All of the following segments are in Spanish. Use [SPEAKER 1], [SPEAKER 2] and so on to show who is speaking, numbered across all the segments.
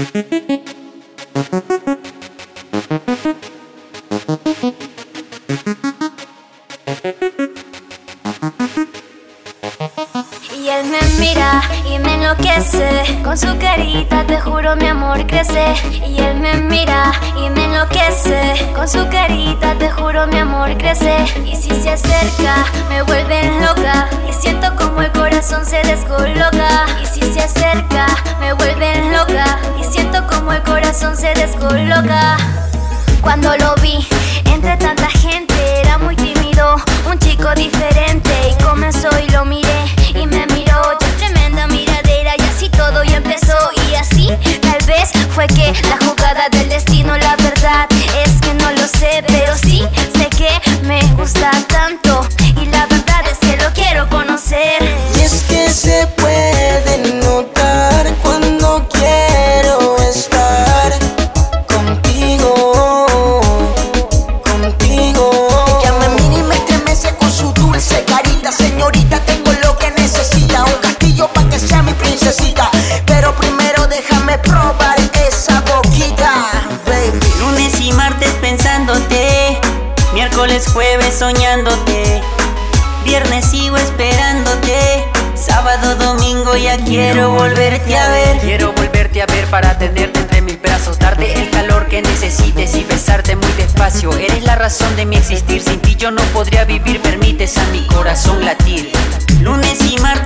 [SPEAKER 1] Y él me mira y me enloquece. Con su carita te juro mi amor crece. Y él me mira y me enloquece. Con su carita te juro mi amor crece. Y si se acerca me vuelve loca. Y siento como el corazón se descoloca. Y si se acerca me vuelve corazón se descoloca Cuando lo
[SPEAKER 2] Miércoles, jueves soñándote. Viernes sigo esperándote. Sábado, domingo ya quiero volverte a ver.
[SPEAKER 3] Quiero volverte a ver para tenerte entre mis brazos. Darte el calor que necesites y besarte muy despacio. Eres la razón de mi existir. Sin ti yo no podría vivir. Permites a mi corazón latir.
[SPEAKER 2] Lunes y martes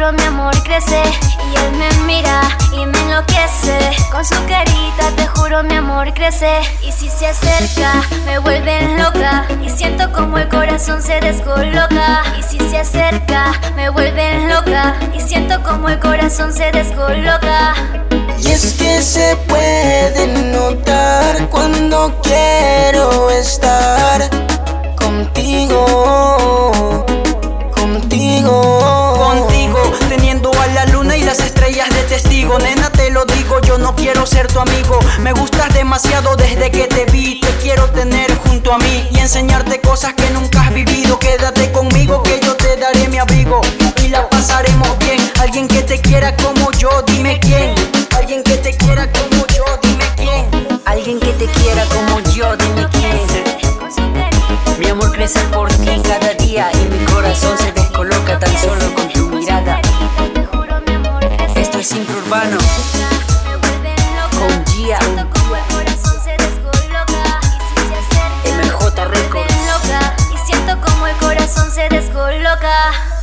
[SPEAKER 1] mi amor crece y él me mira y me enloquece. Con su carita te juro mi amor crece y si se acerca me vuelve loca y siento como el corazón se descoloca. Y si se acerca me vuelve loca y siento como el corazón se descoloca.
[SPEAKER 4] Y es que se puede notar cuando quiero estar
[SPEAKER 3] y enseñarte cosas que nunca has vivido. Quédate conmigo que yo te daré mi abrigo y la pasaremos bien. Alguien que te quiera como yo, dime quién. Alguien que te quiera como yo, dime quién. Alguien que te quiera como yo, dime quién. Mi amor crece por ti
[SPEAKER 1] se descoloca